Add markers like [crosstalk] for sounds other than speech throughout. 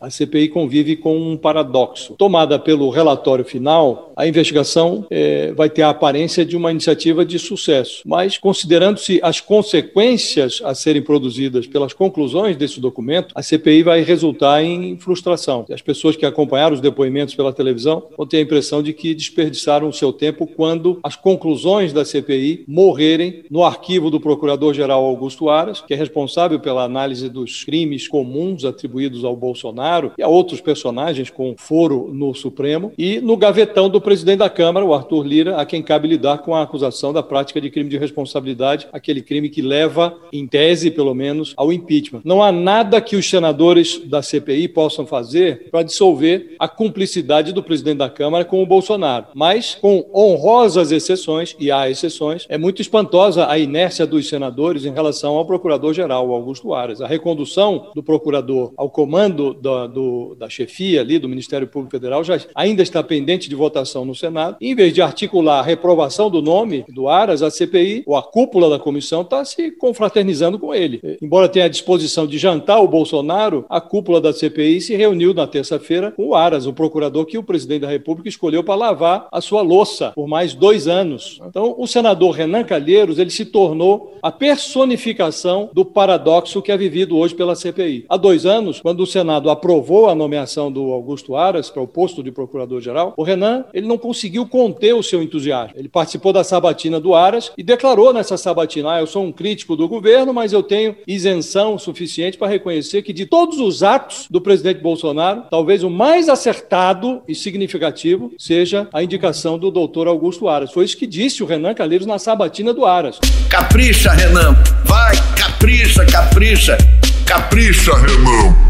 A CPI convive com um paradoxo. Tomada pelo relatório final, a investigação é, vai ter a aparência de uma iniciativa de sucesso, mas considerando-se as consequências a serem produzidas pelas conclusões desse documento, a CPI vai resultar em frustração. As pessoas que acompanharam os depoimentos pela televisão vão ter a impressão de que desperdiçaram o seu tempo quando as conclusões da CPI morrerem no arquivo do Procurador-Geral Augusto Aras, que é responsável pela análise dos crimes comuns atribuídos ao Bolsonaro e a outros personagens com foro no Supremo, e no gavetão do presidente da Câmara, o Arthur Lira, a quem cabe lidar com a acusação da prática de crime de responsabilidade, aquele crime que leva, em tese pelo menos, ao impeachment. Não há nada que os senadores da CPI possam fazer para dissolver a cumplicidade do presidente da Câmara com o Bolsonaro, mas com honrosas exceções, e há exceções, é muito espantosa a inércia dos senadores em relação ao procurador-geral, Augusto Aras. A recondução do procurador ao comando da, do, da chefia ali do Ministério Público Federal já ainda está pendente de votação no Senado. Em vez de articular a reprovação do nome do Aras, a CPI, ou a cúpula da comissão, está se confraternizando com ele. Embora tenha a disposição de jantar o Bolsonaro, a cúpula da CPI se reuniu na terça-feira com o Aras, o procurador que o presidente da República escolheu para lavar a sua louça por mais dois anos. Então, o senador Renan Calheiros ele se tornou a personificação do paradoxo que é vivido hoje pela CPI. Há dois anos, quando o Senado aprovou a nomeação do Augusto Aras para o posto de procurador-geral, o Renan ele não conseguiu conter o seu entusiasmo. Ele participou da sabatina do Aras e declarou nessa sabatina: ah, eu sou um crítico do governo, mas eu tenho isenção suficiente para reconhecer que de todos os atos do presidente Bolsonaro, talvez o mais acertado e significativo seja a indicação do doutor Augusto Aras. Foi isso que disse o Renan Calheiros na sabatina do Aras. Capricha, Renan. Vai, capricha, capricha. Capricha, Renan.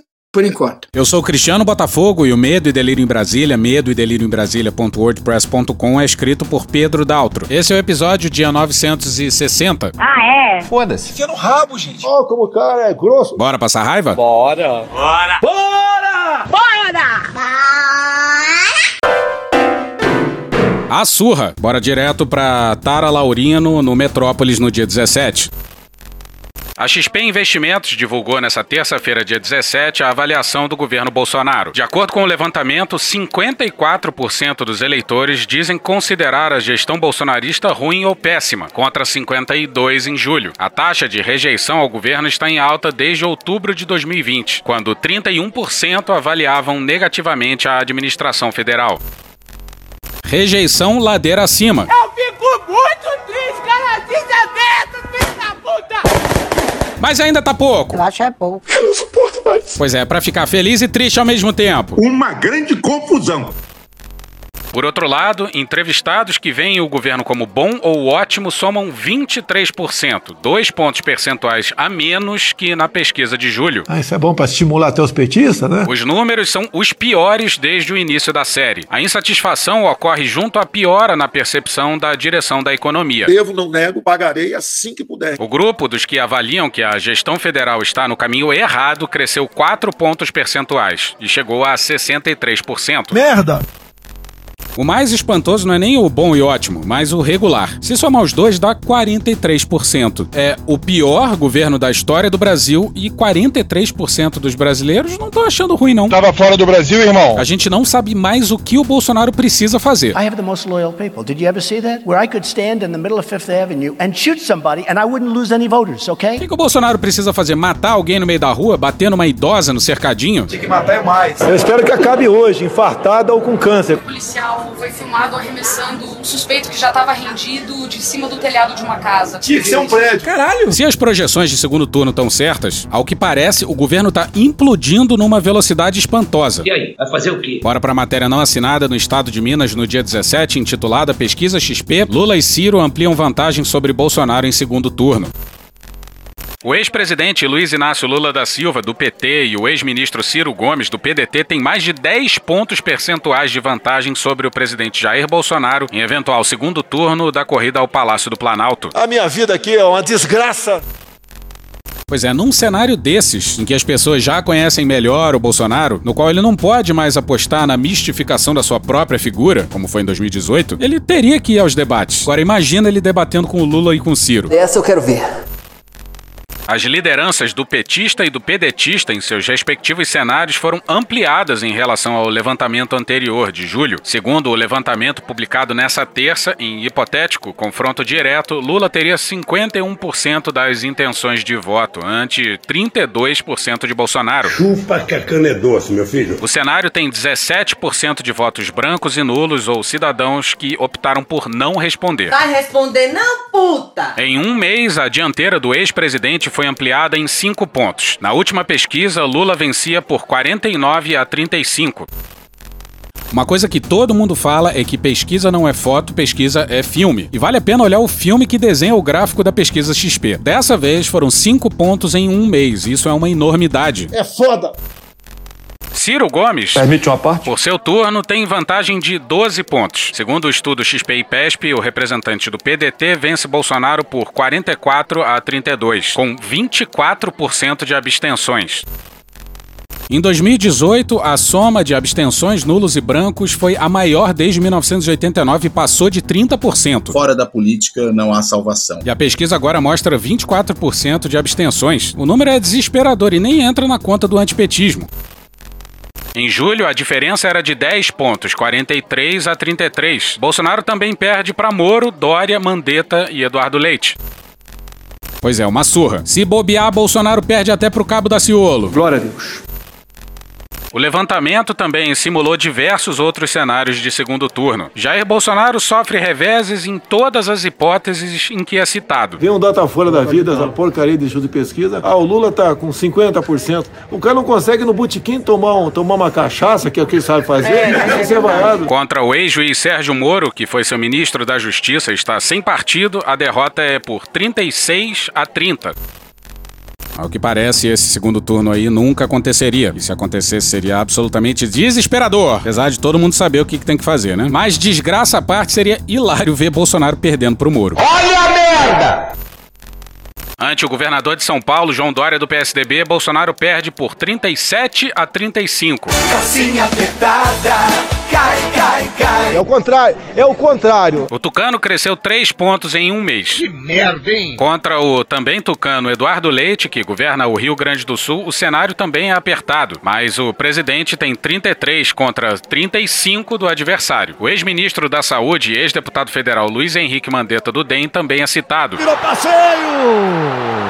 Por enquanto. Eu sou o Cristiano Botafogo e o Medo e Delírio em Brasília, medo e delírio em Brasília.wordpress.com é escrito por Pedro Daltro. Esse é o episódio dia 960. Ah, é? Foda-se. Enfia no rabo, gente. Ó, como o cara é grosso. Bora passar raiva? Bora! Bora. Bora! Bora! A surra. Bora direto pra Tara Laurino, no Metrópolis, no dia 17. A XP Investimentos divulgou nesta terça-feira, dia 17, a avaliação do governo Bolsonaro. De acordo com o levantamento, 54% dos eleitores dizem considerar a gestão bolsonarista ruim ou péssima, contra 52% em julho. A taxa de rejeição ao governo está em alta desde outubro de 2020, quando 31% avaliavam negativamente a administração federal. Rejeição ladeira acima. Eu fico muito triste, cara, desaberto, filho da puta! Mas ainda tá pouco. Eu acho é pouco. Eu não suporto mais. Pois é, pra ficar feliz e triste ao mesmo tempo. Uma grande confusão. Por outro lado, entrevistados que veem o governo como bom ou ótimo somam 23%, dois pontos percentuais a menos que na pesquisa de julho. Ah, isso é bom pra estimular até os petistas, né? Os números são os piores desde o início da série. A insatisfação ocorre junto à piora na percepção da direção da economia. Devo, não nego, pagarei assim que puder. O grupo dos que avaliam que a gestão federal está no caminho errado cresceu 4 pontos percentuais e chegou a 63%. Merda! O mais espantoso não é nem o bom e ótimo, mas o regular. Se somar os dois, dá 43%. É o pior governo da história do Brasil e 43% dos brasileiros não estão achando ruim, não. Tava fora do Brasil, irmão. A gente não sabe mais o que o Bolsonaro precisa fazer. I have the most loyal people. Did you ever see that? Where I could stand in the middle of Fifth Avenue and shoot somebody and I wouldn't lose any voters, O okay? que, que o Bolsonaro precisa fazer? Matar alguém no meio da rua, bater numa idosa no cercadinho? Tem que matar é mais. Eu espero que acabe hoje, infartada ou com câncer. policial foi filmado arremessando um suspeito que já estava rendido de cima do telhado de uma casa. Tinha que ser um prédio. Caralho! Se as projeções de segundo turno estão certas, ao que parece, o governo tá implodindo numa velocidade espantosa. E aí, vai fazer o quê? Bora pra matéria não assinada no estado de Minas no dia 17, intitulada Pesquisa XP: Lula e Ciro ampliam vantagem sobre Bolsonaro em segundo turno. O ex-presidente Luiz Inácio Lula da Silva, do PT, e o ex-ministro Ciro Gomes, do PDT, têm mais de 10 pontos percentuais de vantagem sobre o presidente Jair Bolsonaro em eventual segundo turno da corrida ao Palácio do Planalto. A minha vida aqui é uma desgraça. Pois é, num cenário desses, em que as pessoas já conhecem melhor o Bolsonaro, no qual ele não pode mais apostar na mistificação da sua própria figura, como foi em 2018, ele teria que ir aos debates. Agora imagina ele debatendo com o Lula e com o Ciro. Essa eu quero ver. As lideranças do petista e do pedetista em seus respectivos cenários foram ampliadas em relação ao levantamento anterior de julho. Segundo o levantamento publicado nessa terça, em hipotético confronto direto, Lula teria 51% das intenções de voto, ante 32% de Bolsonaro. Chupa que a cana é doce, meu filho. O cenário tem 17% de votos brancos e nulos ou cidadãos que optaram por não responder. Vai responder não, puta! Em um mês, a dianteira do ex-presidente foi ampliada em cinco pontos. Na última pesquisa, Lula vencia por 49 a 35. Uma coisa que todo mundo fala é que pesquisa não é foto, pesquisa é filme. E vale a pena olhar o filme que desenha o gráfico da pesquisa XP. Dessa vez foram cinco pontos em um mês. Isso é uma enormidade. É foda! Ciro Gomes, Permite uma parte? por seu turno, tem vantagem de 12 pontos. Segundo o estudo XP e PESP, o representante do PDT vence Bolsonaro por 44 a 32, com 24% de abstenções. Em 2018, a soma de abstenções nulos e brancos foi a maior desde 1989 e passou de 30%. Fora da política não há salvação. E a pesquisa agora mostra 24% de abstenções. O número é desesperador e nem entra na conta do antipetismo. Em julho, a diferença era de 10 pontos, 43 a 33. Bolsonaro também perde para Moro, Dória, Mandetta e Eduardo Leite. Pois é, uma surra. Se bobear, Bolsonaro perde até pro Cabo da Ciolo. Glória a Deus. O levantamento também simulou diversos outros cenários de segundo turno. Jair Bolsonaro sofre reveses em todas as hipóteses em que é citado. Vem um Datafolha da vida, essa porcaria de estudo de pesquisa. Ah, o Lula tá com 50%. O cara não consegue no botequim tomar, um, tomar uma cachaça, que é o que ele sabe fazer. É, vaiado. Contra o ex-juiz Sérgio Moro, que foi seu ministro da Justiça, está sem partido, a derrota é por 36 a 30. Ao que parece, esse segundo turno aí nunca aconteceria. E se acontecesse, seria absolutamente desesperador. Apesar de todo mundo saber o que, que tem que fazer, né? Mas desgraça à parte, seria hilário ver Bolsonaro perdendo pro Moro. Olha a merda! Ante o governador de São Paulo, João Dória do PSDB, Bolsonaro perde por 37 a 35. Calcinha apertada, cai, cai, cai. É o contrário, é o contrário. O Tucano cresceu 3 pontos em um mês. Que merda, hein? Contra o também tucano Eduardo Leite, que governa o Rio Grande do Sul, o cenário também é apertado, mas o presidente tem 33 contra 35 do adversário. O ex-ministro da Saúde e ex-deputado federal Luiz Henrique Mandetta do DEM também é citado. Virou passeio!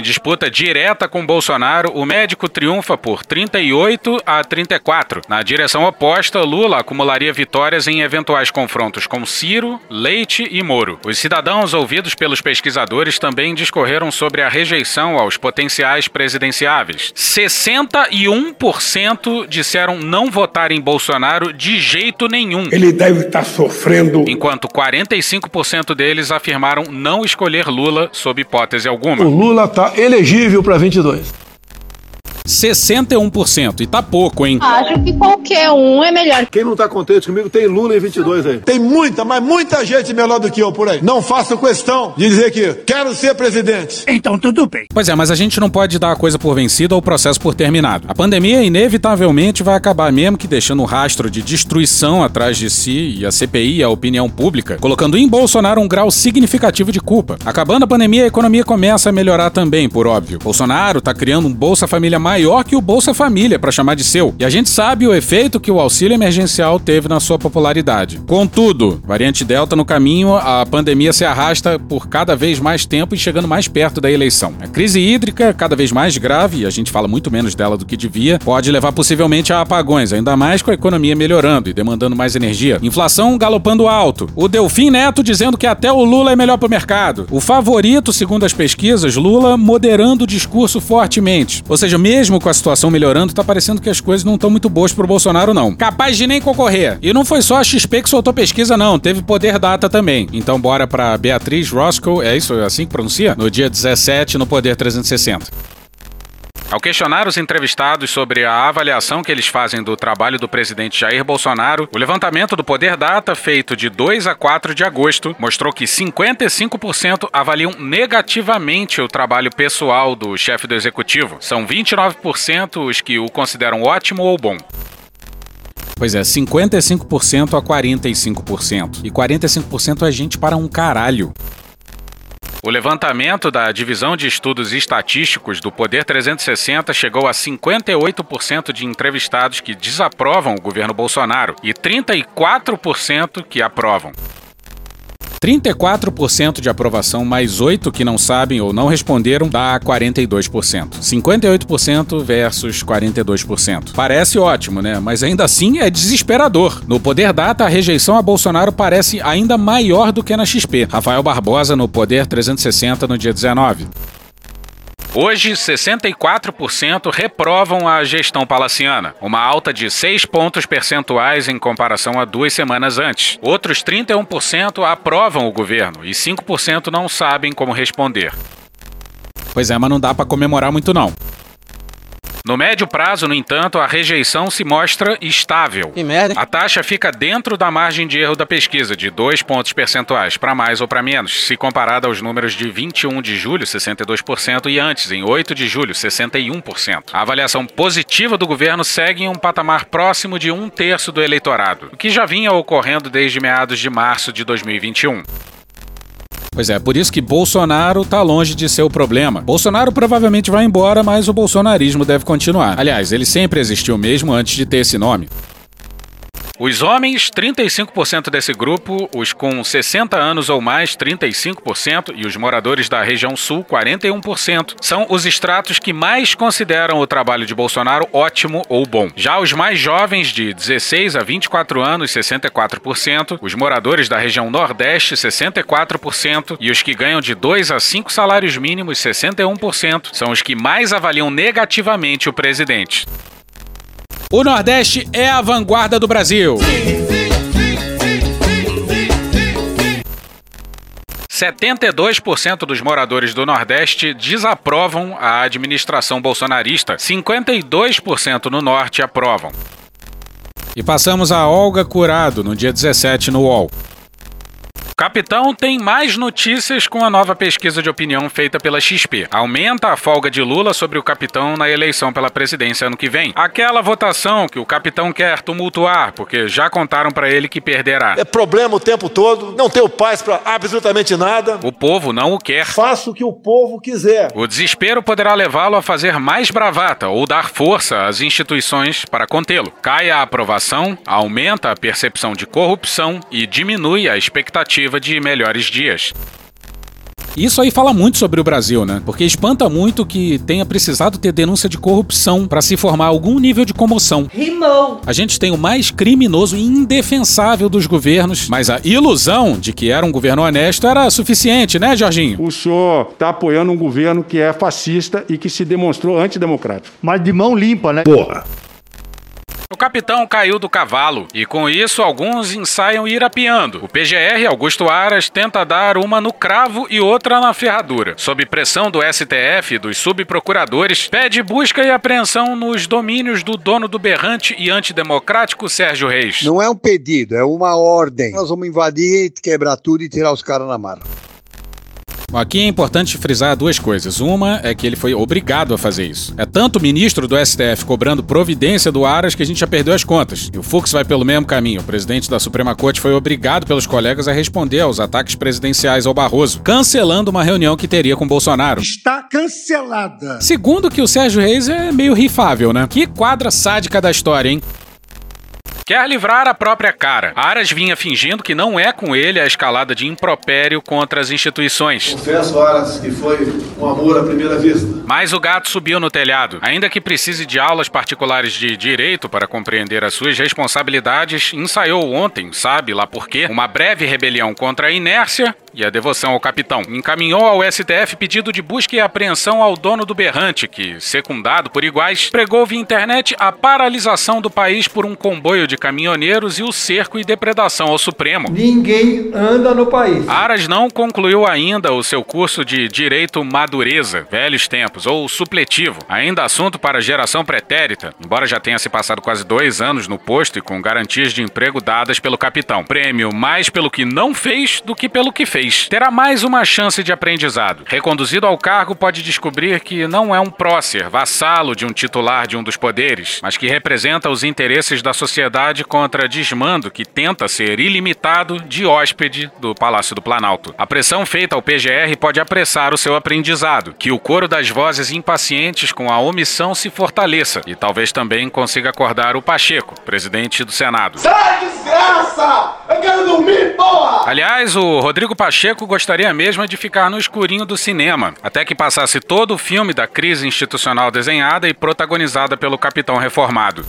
Em disputa direta com Bolsonaro, o médico triunfa por 38 a 34. Na direção oposta, Lula acumularia vitórias em eventuais confrontos com Ciro, Leite e Moro. Os cidadãos ouvidos pelos pesquisadores também discorreram sobre a rejeição aos potenciais presidenciáveis. 61% disseram não votar em Bolsonaro de jeito nenhum. Ele deve estar sofrendo. Enquanto 45% deles afirmaram não escolher Lula sob hipótese alguma. O Lula tá elegível para 22. 61%. E tá pouco, hein? Acho que qualquer um é melhor. Quem não tá contente comigo tem Lula em 22 aí. Tem muita, mas muita gente melhor do que eu por aí. Não faço questão de dizer que quero ser presidente. Então tudo bem. Pois é, mas a gente não pode dar a coisa por vencida ou o processo por terminado. A pandemia inevitavelmente vai acabar mesmo que deixando um rastro de destruição atrás de si e a CPI e a opinião pública, colocando em Bolsonaro um grau significativo de culpa. Acabando a pandemia, a economia começa a melhorar também, por óbvio. Bolsonaro tá criando um Bolsa Família maior que o Bolsa Família para chamar de seu. E a gente sabe o efeito que o auxílio emergencial teve na sua popularidade. Contudo, variante Delta no caminho, a pandemia se arrasta por cada vez mais tempo e chegando mais perto da eleição. A crise hídrica, cada vez mais grave, e a gente fala muito menos dela do que devia, pode levar possivelmente a apagões, ainda mais com a economia melhorando e demandando mais energia. Inflação galopando alto. O Delfim Neto dizendo que até o Lula é melhor pro mercado. O favorito, segundo as pesquisas, Lula moderando o discurso fortemente. Ou seja, mesmo com a situação melhorando, tá parecendo que as coisas não estão muito boas pro Bolsonaro, não. Capaz de nem concorrer. E não foi só a XP que soltou pesquisa, não. Teve Poder Data também. Então bora pra Beatriz Roscoe, é isso? É assim que pronuncia? No dia 17, no Poder 360. Ao questionar os entrevistados sobre a avaliação que eles fazem do trabalho do presidente Jair Bolsonaro, o levantamento do Poder Data, feito de 2 a 4 de agosto, mostrou que 55% avaliam negativamente o trabalho pessoal do chefe do executivo. São 29% os que o consideram ótimo ou bom. Pois é, 55% a 45%. E 45% é gente para um caralho. O levantamento da Divisão de Estudos Estatísticos do Poder 360 chegou a 58% de entrevistados que desaprovam o governo Bolsonaro e 34% que aprovam. 34% de aprovação mais 8 que não sabem ou não responderam dá 42%. 58% versus 42%. Parece ótimo, né? Mas ainda assim é desesperador. No Poder Data, a rejeição a Bolsonaro parece ainda maior do que na XP. Rafael Barbosa no Poder 360 no dia 19. Hoje, 64% reprovam a gestão palaciana, uma alta de 6 pontos percentuais em comparação a duas semanas antes. Outros 31% aprovam o governo e 5% não sabem como responder. Pois é, mas não dá para comemorar muito não. No médio prazo, no entanto, a rejeição se mostra estável. Que merda. A taxa fica dentro da margem de erro da pesquisa, de 2 pontos percentuais, para mais ou para menos, se comparada aos números de 21 de julho, 62%, e antes, em 8 de julho, 61%. A avaliação positiva do governo segue em um patamar próximo de um terço do eleitorado, o que já vinha ocorrendo desde meados de março de 2021. Pois é, por isso que Bolsonaro tá longe de ser o problema. Bolsonaro provavelmente vai embora, mas o bolsonarismo deve continuar. Aliás, ele sempre existiu mesmo antes de ter esse nome. Os homens, 35% desse grupo, os com 60 anos ou mais, 35%, e os moradores da região sul, 41%, são os estratos que mais consideram o trabalho de Bolsonaro ótimo ou bom. Já os mais jovens, de 16 a 24 anos, 64%, os moradores da região nordeste, 64%, e os que ganham de 2 a 5 salários mínimos, 61%, são os que mais avaliam negativamente o presidente. O Nordeste é a vanguarda do Brasil. 72% dos moradores do Nordeste desaprovam a administração bolsonarista, 52% no Norte aprovam. E passamos a Olga Curado no dia 17 no UOL. Capitão tem mais notícias com a nova pesquisa de opinião feita pela XP. Aumenta a folga de Lula sobre o capitão na eleição pela presidência ano que vem. Aquela votação que o capitão quer tumultuar, porque já contaram para ele que perderá. É problema o tempo todo, não tenho paz para absolutamente nada. O povo não o quer. Faço o que o povo quiser. O desespero poderá levá-lo a fazer mais bravata ou dar força às instituições para contê-lo. Cai a aprovação, aumenta a percepção de corrupção e diminui a expectativa de melhores dias. Isso aí fala muito sobre o Brasil, né? Porque espanta muito que tenha precisado ter denúncia de corrupção para se formar algum nível de comoção. Rimou. A gente tem o mais criminoso e indefensável dos governos, mas a ilusão de que era um governo honesto era suficiente, né, Jorginho? O senhor está apoiando um governo que é fascista e que se demonstrou antidemocrático. Mas de mão limpa, né? Porra. O capitão caiu do cavalo e com isso alguns ensaiam ir apiando. O PGR Augusto Aras tenta dar uma no cravo e outra na ferradura. Sob pressão do STF e dos subprocuradores, pede busca e apreensão nos domínios do dono do berrante e antidemocrático Sérgio Reis. Não é um pedido, é uma ordem. Nós vamos invadir, quebrar tudo e tirar os caras na marra. Aqui é importante frisar duas coisas. Uma é que ele foi obrigado a fazer isso. É tanto o ministro do STF cobrando providência do Aras que a gente já perdeu as contas. E o Fux vai pelo mesmo caminho. O presidente da Suprema Corte foi obrigado pelos colegas a responder aos ataques presidenciais ao Barroso, cancelando uma reunião que teria com Bolsonaro. Está cancelada. Segundo que o Sérgio Reis é meio rifável, né? Que quadra sádica da história, hein? Quer livrar a própria cara. Aras vinha fingindo que não é com ele a escalada de impropério contra as instituições. Confesso, Aras, que foi um amor à primeira vista. Mas o gato subiu no telhado. Ainda que precise de aulas particulares de direito para compreender as suas responsabilidades, ensaiou ontem, sabe lá por quê, uma breve rebelião contra a inércia e a devoção ao capitão. Encaminhou ao STF pedido de busca e apreensão ao dono do berrante, que, secundado por iguais, pregou via internet a paralisação do país por um comboio de caminhoneiros e o cerco e depredação ao Supremo. Ninguém anda no país. Aras não concluiu ainda o seu curso de Direito Madureza, Velhos Tempos, ou supletivo, ainda assunto para geração pretérita, embora já tenha se passado quase dois anos no posto e com garantias de emprego dadas pelo capitão. Prêmio mais pelo que não fez do que pelo que fez. Terá mais uma chance de aprendizado. Reconduzido ao cargo, pode descobrir que não é um prócer, vassalo de um titular de um dos poderes, mas que representa os interesses da sociedade contra desmando que tenta ser ilimitado de hóspede do Palácio do Planalto. A pressão feita ao PGR pode apressar o seu aprendizado, que o coro das vozes impacientes com a omissão se fortaleça e talvez também consiga acordar o Pacheco, presidente do Senado. Sai, desgraça! Eu quero dormir, porra! Aliás, o Rodrigo Pacheco gostaria mesmo de ficar no escurinho do cinema, até que passasse todo o filme da crise institucional desenhada e protagonizada pelo capitão reformado.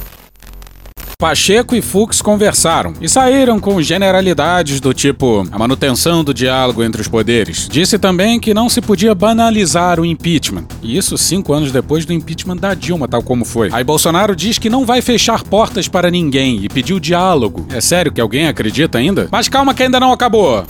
Pacheco e Fux conversaram e saíram com generalidades do tipo a manutenção do diálogo entre os poderes. Disse também que não se podia banalizar o impeachment. E isso cinco anos depois do impeachment da Dilma, tal como foi. Aí Bolsonaro diz que não vai fechar portas para ninguém e pediu diálogo. É sério que alguém acredita ainda? Mas calma que ainda não acabou.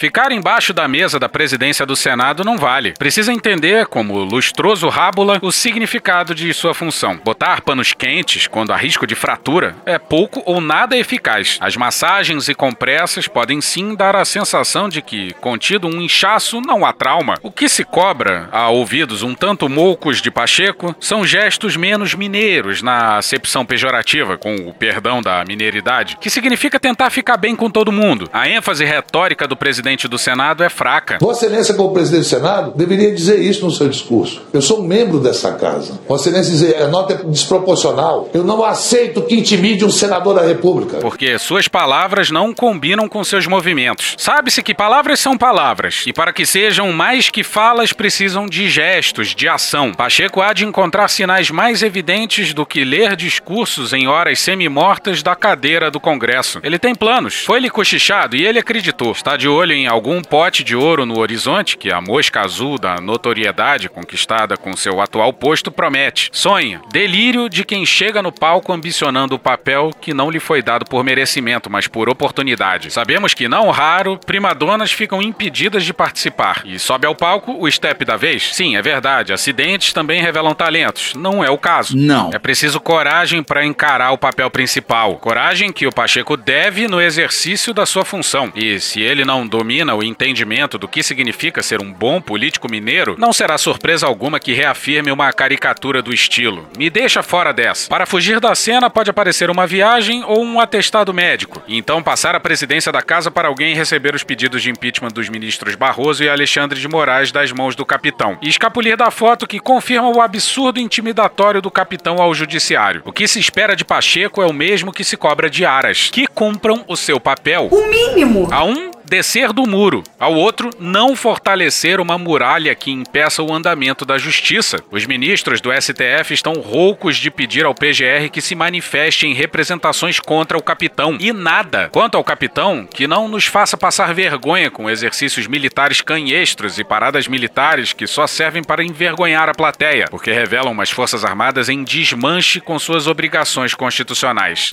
Ficar embaixo da mesa da presidência do Senado não vale. Precisa entender, como lustroso rábula, o significado de sua função. Botar panos quentes, quando há risco de fratura, é pouco ou nada eficaz. As massagens e compressas podem sim dar a sensação de que, contido um inchaço, não há trauma. O que se cobra, a ouvidos um tanto moucos de Pacheco, são gestos menos mineiros, na acepção pejorativa, com o perdão da mineiridade, que significa tentar ficar bem com todo mundo. A ênfase retórica do presidente do Senado é fraca. Vossa Excelência, como presidente do Senado, deveria dizer isso no seu discurso. Eu sou membro dessa casa. Vossa Excelência dizer, a nota é desproporcional. Eu não aceito que intimide um senador da República. Porque suas palavras não combinam com seus movimentos. Sabe-se que palavras são palavras. E para que sejam mais que falas, precisam de gestos, de ação. Pacheco há de encontrar sinais mais evidentes do que ler discursos em horas semi-mortas da cadeira do Congresso. Ele tem planos. Foi-lhe cochichado e ele acreditou. Está de olho em algum pote de ouro no horizonte que a mosca azul da notoriedade conquistada com seu atual posto promete. Sonha. Delírio de quem chega no palco ambicionando o papel que não lhe foi dado por merecimento, mas por oportunidade. Sabemos que, não raro, primadonas ficam impedidas de participar. E sobe ao palco o step da vez? Sim, é verdade. Acidentes também revelam talentos. Não é o caso. Não. É preciso coragem para encarar o papel principal. Coragem que o Pacheco deve no exercício da sua função. E se ele não domina o entendimento do que significa ser um bom político mineiro, não será surpresa alguma que reafirme uma caricatura do estilo. Me deixa fora dessa. Para fugir da cena, pode aparecer uma viagem ou um atestado médico, e então passar a presidência da casa para alguém receber os pedidos de impeachment dos ministros Barroso e Alexandre de Moraes das mãos do capitão, e escapulir da foto que confirma o absurdo intimidatório do capitão ao judiciário. O que se espera de Pacheco é o mesmo que se cobra de Aras, que cumpram o seu papel. O mínimo! A um, descer do muro, ao outro, não fortalecer uma muralha que impeça o andamento da justiça. Os ministros do STF estão roucos de pedir ao PGR que se manifeste em representações contra o capitão. E nada quanto ao capitão que não nos faça passar vergonha com exercícios militares canhestros e paradas militares que só servem para envergonhar a plateia, porque revelam umas forças armadas em desmanche com suas obrigações constitucionais.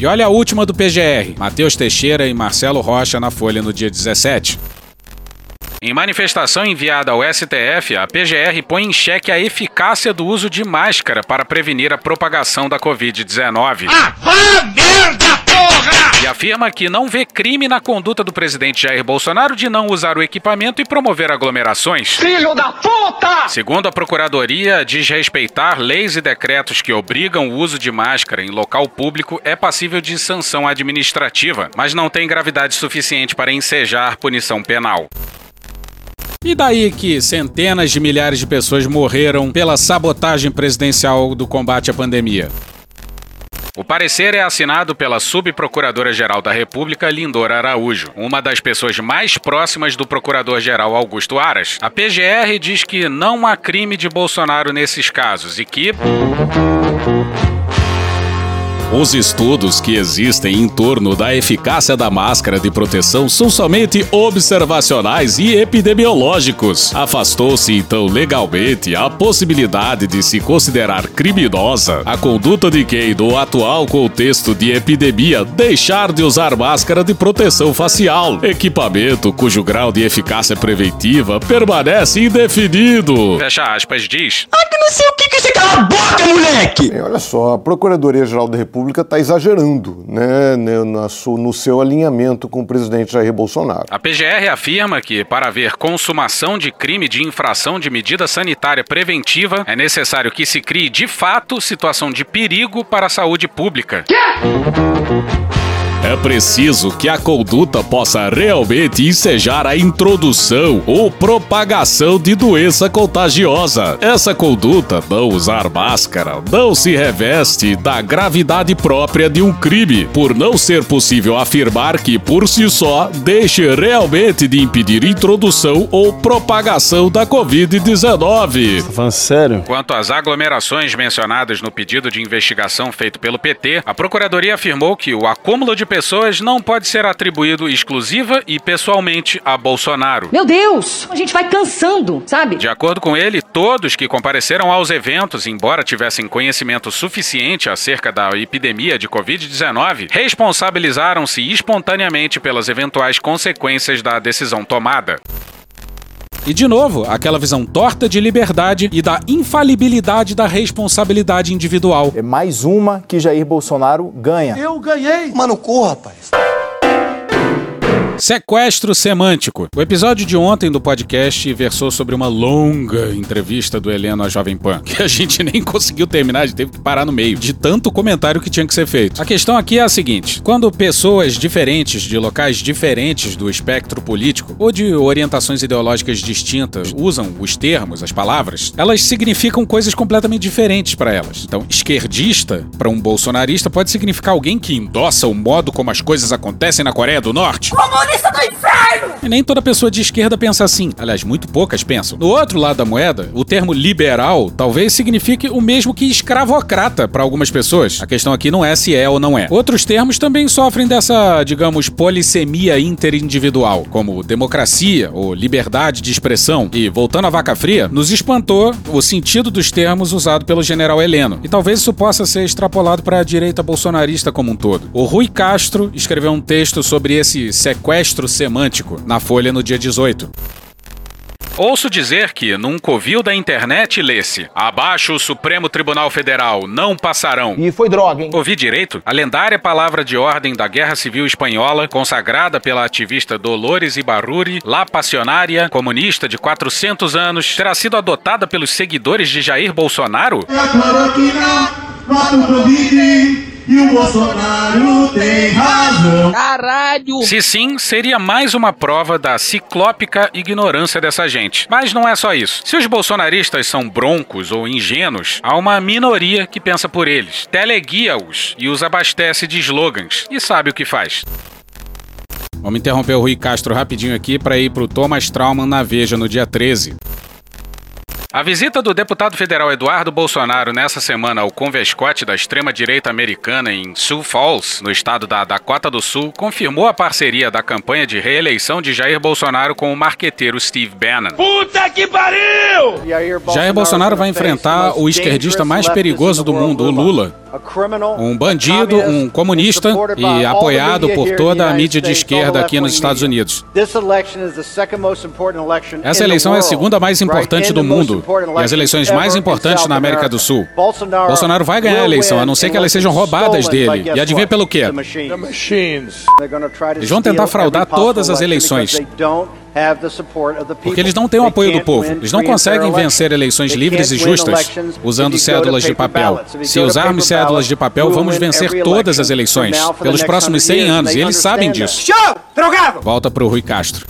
E olha a última do PGR: Matheus Teixeira e Marcelo Rocha na Folha no dia 17. Em manifestação enviada ao STF, a PGR põe em xeque a eficácia do uso de máscara para prevenir a propagação da Covid-19. Ah, merda, porra! E afirma que não vê crime na conduta do presidente Jair Bolsonaro de não usar o equipamento e promover aglomerações. Filho da puta! Segundo a Procuradoria, desrespeitar leis e decretos que obrigam o uso de máscara em local público é passível de sanção administrativa, mas não tem gravidade suficiente para ensejar punição penal. E daí que centenas de milhares de pessoas morreram pela sabotagem presidencial do combate à pandemia? O parecer é assinado pela Subprocuradora-Geral da República, Lindora Araújo, uma das pessoas mais próximas do Procurador-Geral Augusto Aras. A PGR diz que não há crime de Bolsonaro nesses casos e que. Os estudos que existem em torno da eficácia da máscara de proteção são somente observacionais e epidemiológicos. Afastou-se então legalmente a possibilidade de se considerar criminosa a conduta de quem, no atual contexto de epidemia, deixar de usar máscara de proteção facial, equipamento cujo grau de eficácia preventiva permanece indefinido. Fecha aspas, diz. Ah, que não sei o que que você cala a boca, moleque! É, olha só, a Procuradoria-Geral da República está exagerando, né, né, na su- no seu alinhamento com o presidente Jair Bolsonaro. A PGR afirma que, para haver consumação de crime de infração de medida sanitária preventiva, é necessário que se crie de fato situação de perigo para a saúde pública. É preciso que a conduta possa realmente ensejar a introdução ou propagação de doença contagiosa. Essa conduta, não usar máscara, não se reveste da gravidade própria de um crime, por não ser possível afirmar que, por si só, deixe realmente de impedir introdução ou propagação da Covid-19. Falando sério? Quanto às aglomerações mencionadas no pedido de investigação feito pelo PT, a Procuradoria afirmou que o acúmulo de pessoas não pode ser atribuído exclusiva e pessoalmente a Bolsonaro. Meu Deus, a gente vai cansando, sabe? De acordo com ele, todos que compareceram aos eventos, embora tivessem conhecimento suficiente acerca da epidemia de Covid-19, responsabilizaram-se espontaneamente pelas eventuais consequências da decisão tomada. E de novo, aquela visão torta de liberdade e da infalibilidade da responsabilidade individual. É mais uma que Jair Bolsonaro ganha. Eu ganhei. Mano, corra, rapaz. Sequestro semântico. O episódio de ontem do podcast versou sobre uma longa entrevista do Heleno à Jovem Pan, [laughs] que a gente nem conseguiu terminar, a gente teve que parar no meio, de tanto comentário que tinha que ser feito. A questão aqui é a seguinte: quando pessoas diferentes, de locais diferentes do espectro político, ou de orientações ideológicas distintas, usam os termos, as palavras, elas significam coisas completamente diferentes para elas. Então, esquerdista, para um bolsonarista, pode significar alguém que endossa o modo como as coisas acontecem na Coreia do Norte. Comunista do inferno! E nem toda pessoa de esquerda pensa assim. Aliás, muito poucas pensam. No outro lado da moeda, o termo liberal talvez signifique o mesmo que escravocrata para algumas pessoas. A questão aqui não é se é ou não é. Outros termos também sofrem dessa, digamos, polissemia interindividual, como democracia ou liberdade de expressão. E, voltando à vaca fria, nos espantou o sentido dos termos usado pelo general Heleno. E talvez isso possa ser extrapolado para a direita bolsonarista como um todo. O Rui Castro escreveu um texto sobre esse sequestro semântico na Folha no dia 18. Ouço dizer que, num covil da internet, lê-se Abaixo o Supremo Tribunal Federal, não passarão. E foi droga, hein? Ouvi direito? A lendária palavra de ordem da Guerra Civil Espanhola, consagrada pela ativista Dolores Ibarruri, La Passionária, comunista de 400 anos, terá sido adotada pelos seguidores de Jair Bolsonaro? E o Bolsonaro tem razão. Caralho! Se sim, seria mais uma prova da ciclópica ignorância dessa gente. Mas não é só isso. Se os bolsonaristas são broncos ou ingênuos, há uma minoria que pensa por eles, teleguia-os e os abastece de slogans e sabe o que faz. Vamos interromper o Rui Castro rapidinho aqui para ir pro Thomas Trauman na Veja no dia 13. A visita do deputado federal Eduardo Bolsonaro nessa semana ao convescote da extrema-direita americana em Sioux Falls, no estado da Dakota do Sul, confirmou a parceria da campanha de reeleição de Jair Bolsonaro com o marqueteiro Steve Bannon. Puta que pariu! Jair Bolsonaro vai enfrentar o esquerdista mais perigoso do mundo, o Lula. Um bandido, um comunista e apoiado por toda a mídia de esquerda aqui nos Estados Unidos. Essa eleição é a segunda mais importante do mundo e as eleições mais importantes na América do Sul. Bolsonaro vai ganhar a eleição, a não ser que elas sejam roubadas dele. E adivinha pelo quê? Eles vão tentar fraudar todas as eleições. Porque eles não têm o apoio do povo. Eles não conseguem vencer eleições livres e justas usando cédulas de papel. Se usarmos cédulas de papel, vamos vencer todas as eleições pelos próximos 100 anos. E eles sabem disso. Volta pro Rui Castro.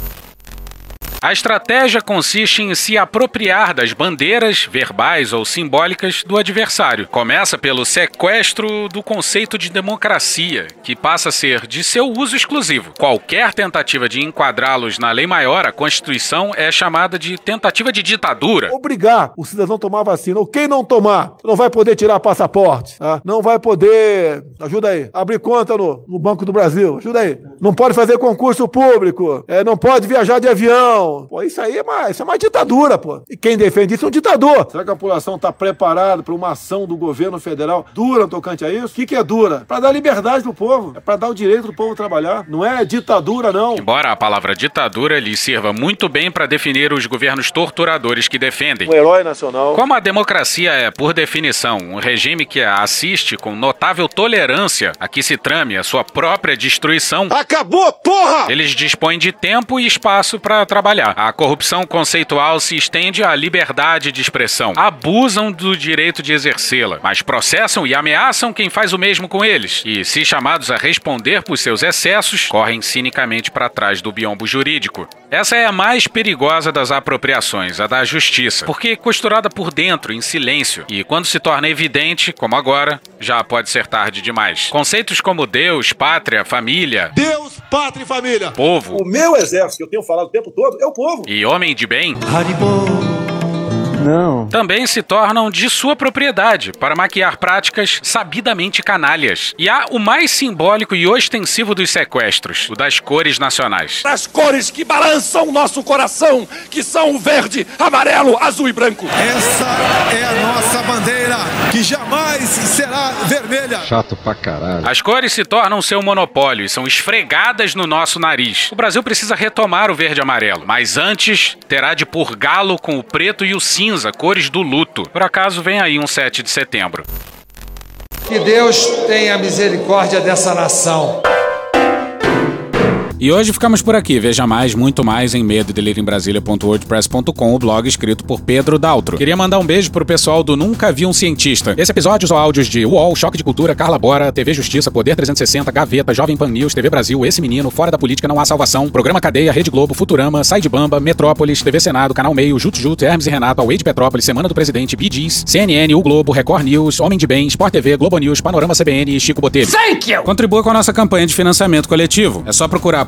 A estratégia consiste em se apropriar das bandeiras, verbais ou simbólicas, do adversário. Começa pelo sequestro do conceito de democracia, que passa a ser de seu uso exclusivo. Qualquer tentativa de enquadrá-los na lei maior, a Constituição, é chamada de tentativa de ditadura. Obrigar o cidadão a tomar vacina. Quem não tomar, não vai poder tirar passaporte, tá? não vai poder, ajuda aí, abrir conta no, no Banco do Brasil, ajuda aí. Não pode fazer concurso público, é, não pode viajar de avião, Pô, isso aí é uma, isso é uma ditadura, pô. E quem defende isso é um ditador. Será que a população está preparada para uma ação do governo federal dura no tocante a isso? O que, que é dura? Para dar liberdade pro povo. É para dar o direito do povo trabalhar. Não é ditadura, não. Embora a palavra ditadura lhe sirva muito bem para definir os governos torturadores que defendem. Um herói nacional. Como a democracia é, por definição, um regime que assiste com notável tolerância a que se trame a sua própria destruição. Acabou, porra! Eles dispõem de tempo e espaço para trabalhar. A corrupção conceitual se estende à liberdade de expressão. Abusam do direito de exercê-la, mas processam e ameaçam quem faz o mesmo com eles. E, se chamados a responder por seus excessos, correm cinicamente para trás do biombo jurídico. Essa é a mais perigosa das apropriações, a da justiça, porque costurada por dentro, em silêncio, e quando se torna evidente, como agora, já pode ser tarde demais. Conceitos como Deus, pátria, família. Deus, pátria e família. Povo. O meu exército, que eu tenho falado o tempo todo, é o povo. E homem de bem. Haribo. Não. Também se tornam de sua propriedade para maquiar práticas sabidamente canalhas. E há o mais simbólico e ostensivo dos sequestros, o das cores nacionais. As cores que balançam nosso coração, que são o verde, amarelo, azul e branco. Essa é a nossa bandeira, que jamais será vermelha. Chato pra caralho. As cores se tornam seu monopólio e são esfregadas no nosso nariz. O Brasil precisa retomar o verde e amarelo, mas antes terá de purgá-lo com o preto e o cinza cinza, cores do luto. Por acaso vem aí um 7 de setembro. Que Deus tenha misericórdia dessa nação. E hoje ficamos por aqui. Veja mais, muito mais em medo Brasília.wordpress.com, o blog escrito por Pedro Daltro. Queria mandar um beijo pro pessoal do Nunca Vi um Cientista. Esse episódio usou áudios de UOL, Choque de Cultura, Carla Bora, TV Justiça, Poder 360, Gaveta, Jovem Pan News, TV Brasil, Esse Menino, Fora da Política Não Há Salvação, Programa Cadeia, Rede Globo, Futurama, Side Bamba, Metrópolis, TV Senado, Canal Meio, Juto Juto, Hermes e Renato, Away de Petrópolis, Semana do Presidente, Bidis, CNN, O Globo, Record News, Homem de Bem, Sport TV, Globo News, Panorama CBN e Chico Botelho. Thank you! Contribua com a nossa campanha de financiamento coletivo. É só procurar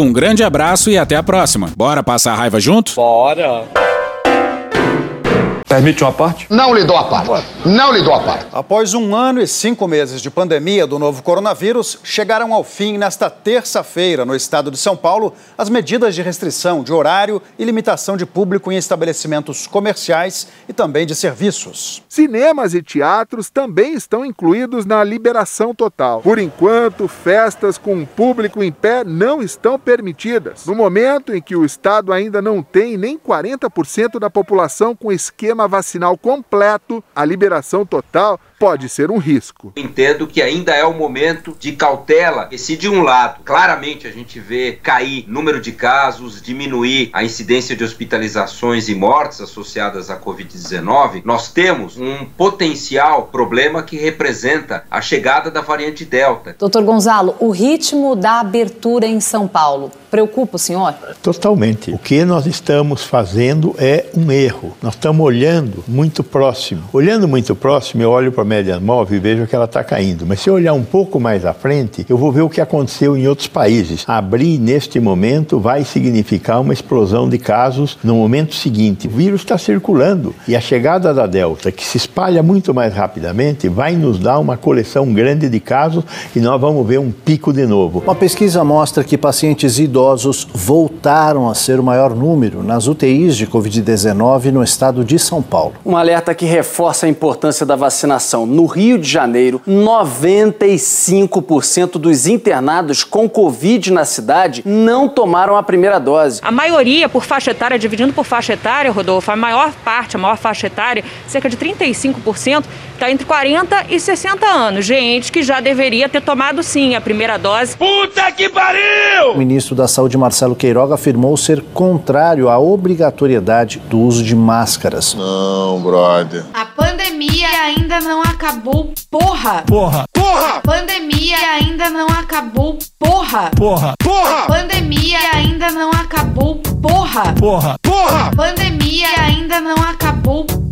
um grande abraço abraço e até a próxima. Bora passar a raiva junto? Bora! Permite uma parte? Não lhe dou a parte. Não lhe dou a parte. Após um ano e cinco meses de pandemia do novo coronavírus, chegaram ao fim nesta terça-feira, no estado de São Paulo, as medidas de restrição de horário e limitação de público em estabelecimentos comerciais e também de serviços. Cinemas e teatros também estão incluídos na liberação total. Por enquanto, festas com público em pé não estão permitidas. No momento em que o estado ainda não tem nem 40% da população com esquema vacinal completo, a liberação total pode ser um risco. Entendo que ainda é o momento de cautela, e se de um lado, claramente a gente vê cair número de casos, diminuir a incidência de hospitalizações e mortes associadas à Covid-19, nós temos um potencial problema que representa a chegada da variante Delta. Doutor Gonzalo, o ritmo da abertura em São Paulo preocupa o senhor? Totalmente. O que nós estamos fazendo é um erro. Nós estamos olhando muito próximo. Olhando muito próximo, eu olho para média móvel e vejo que ela está caindo. Mas se eu olhar um pouco mais à frente, eu vou ver o que aconteceu em outros países. Abrir neste momento vai significar uma explosão de casos no momento seguinte. O vírus está circulando e a chegada da Delta, que se espalha muito mais rapidamente, vai nos dar uma coleção grande de casos e nós vamos ver um pico de novo. Uma pesquisa mostra que pacientes idosos voltaram a ser o maior número nas UTIs de Covid-19 no estado de São Paulo. Um alerta que reforça a importância da vacinação atenção, no Rio de Janeiro, 95% dos internados com Covid na cidade não tomaram a primeira dose. A maioria, por faixa etária, dividindo por faixa etária, Rodolfo, a maior parte, a maior faixa etária, cerca de 35%, está entre 40 e 60 anos. Gente que já deveria ter tomado sim a primeira dose. Puta que pariu! O ministro da Saúde, Marcelo Queiroga, afirmou ser contrário à obrigatoriedade do uso de máscaras. Não, brother. A pandemia ainda não acabou, porra! Porra! Porra! Pandemia ainda não acabou, porra! Porra! Porra! Pandemia ainda não acabou, porra! Porra! Porra! Pandemia ainda não acabou, porra!